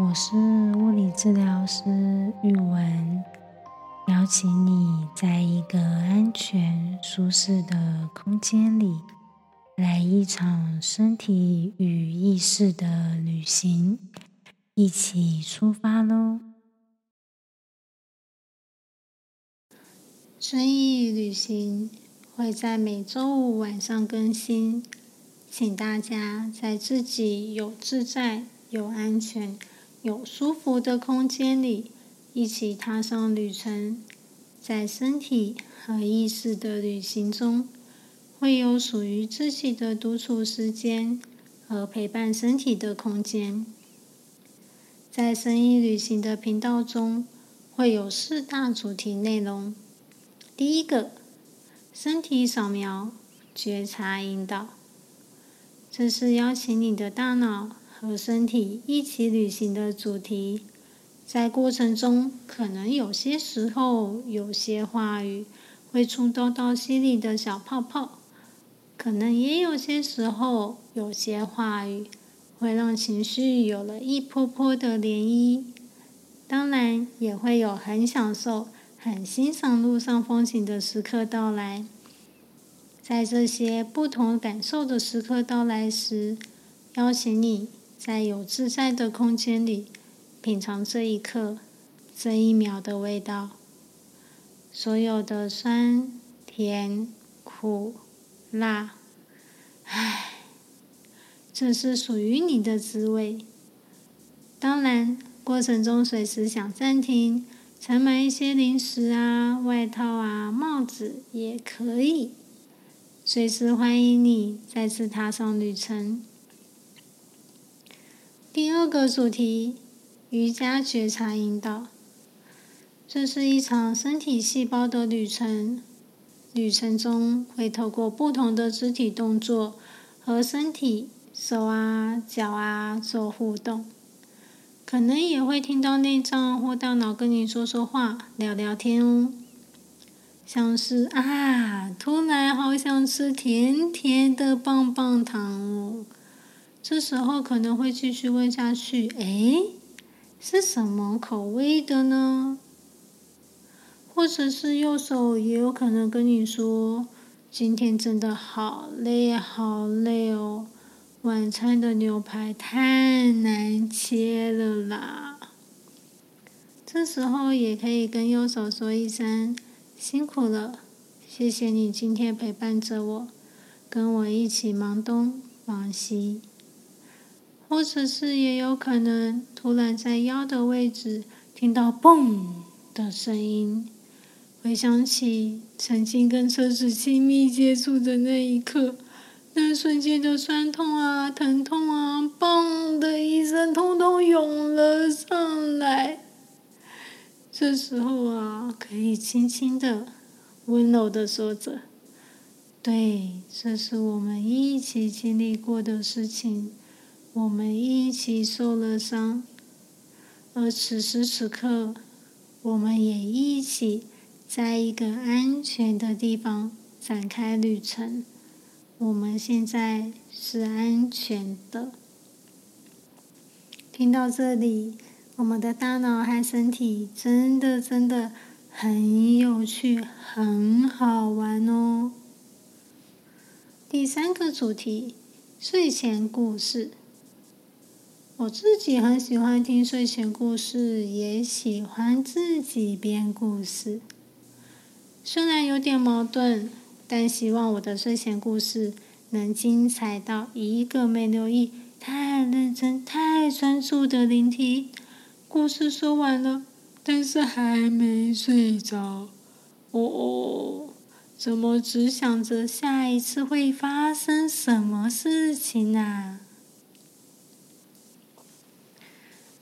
我是物理治疗师玉文，邀请你在一个安全、舒适的空间里，来一场身体与意识的旅行，一起出发喽！生意旅行会在每周五晚上更新，请大家在自己有自在、有安全。有舒服的空间里，一起踏上旅程。在身体和意识的旅行中，会有属于自己的独处时间和陪伴身体的空间。在声音旅行的频道中，会有四大主题内容。第一个，身体扫描觉察引导，这是邀请你的大脑。和身体一起旅行的主题，在过程中可能有些时候有些话语会触动到心里的小泡泡，可能也有些时候有些话语会让情绪有了一波波的涟漪。当然，也会有很享受、很欣赏路上风景的时刻到来。在这些不同感受的时刻到来时，邀请你。在有自在的空间里，品尝这一刻、这一秒的味道。所有的酸、甜、苦、辣，唉，这是属于你的滋味。当然，过程中随时想暂停，采买一些零食啊、外套啊、帽子也可以。随时欢迎你再次踏上旅程。第二个主题：瑜伽觉察引导。这是一场身体细胞的旅程。旅程中会透过不同的肢体动作和身体、手啊、脚啊做互动，可能也会听到内脏或大脑跟你说说话、聊聊天哦。像是啊，突然好想吃甜甜的棒棒糖哦。这时候可能会继续问下去，哎，是什么口味的呢？或者是右手也有可能跟你说，今天真的好累好累哦，晚餐的牛排太难切了啦。这时候也可以跟右手说一声辛苦了，谢谢你今天陪伴着我，跟我一起忙东忙西。或者是也有可能突然在腰的位置听到“嘣”的声音，回想起曾经跟车子亲密接触的那一刻，那瞬间的酸痛啊、疼痛啊，“嘣”的一声，通通涌了上来。这时候啊，可以轻轻的、温柔的说着：“对，这是我们一起经历过的事情。”我们一起受了伤，而此时此刻，我们也一起在一个安全的地方展开旅程。我们现在是安全的。听到这里，我们的大脑和身体真的真的很有趣，很好玩哦。第三个主题：睡前故事。我自己很喜欢听睡前故事，也喜欢自己编故事。虽然有点矛盾，但希望我的睡前故事能精彩到一个没留意、太认真、太专注的聆听。故事说完了，但是还没睡着。哦哦，怎么只想着下一次会发生什么事情呢？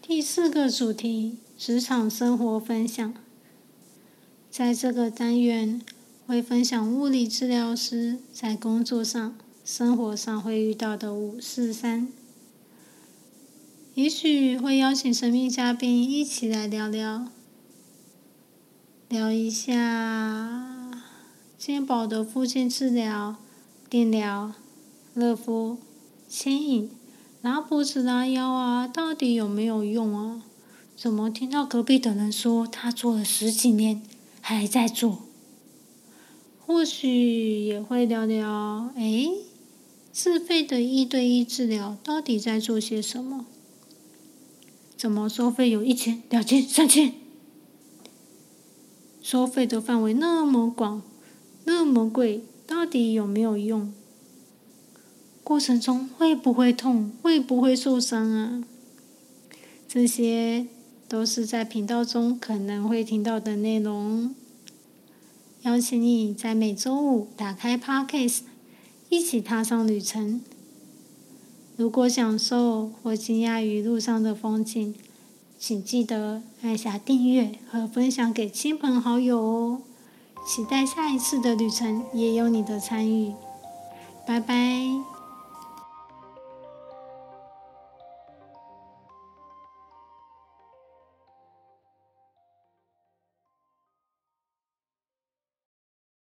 第四个主题：职场生活分享。在这个单元，会分享物理治疗师在工作上、生活上会遇到的五四三。也许会邀请神秘嘉宾一起来聊聊，聊一下肩膀的附件治疗、电疗、热敷、牵引。拉脖子、拉腰啊，到底有没有用啊？怎么听到隔壁的人说他做了十几年，还在做？或许也会聊聊，哎，自费的一对一治疗到底在做些什么？怎么收费有一千、两千、三千？收费的范围那么广，那么贵，到底有没有用？过程中会不会痛？会不会受伤啊？这些都是在频道中可能会听到的内容。邀请你在每周五打开 Podcast，一起踏上旅程。如果享受或惊讶于路上的风景，请记得按下订阅和分享给亲朋好友哦。期待下一次的旅程也有你的参与。拜拜。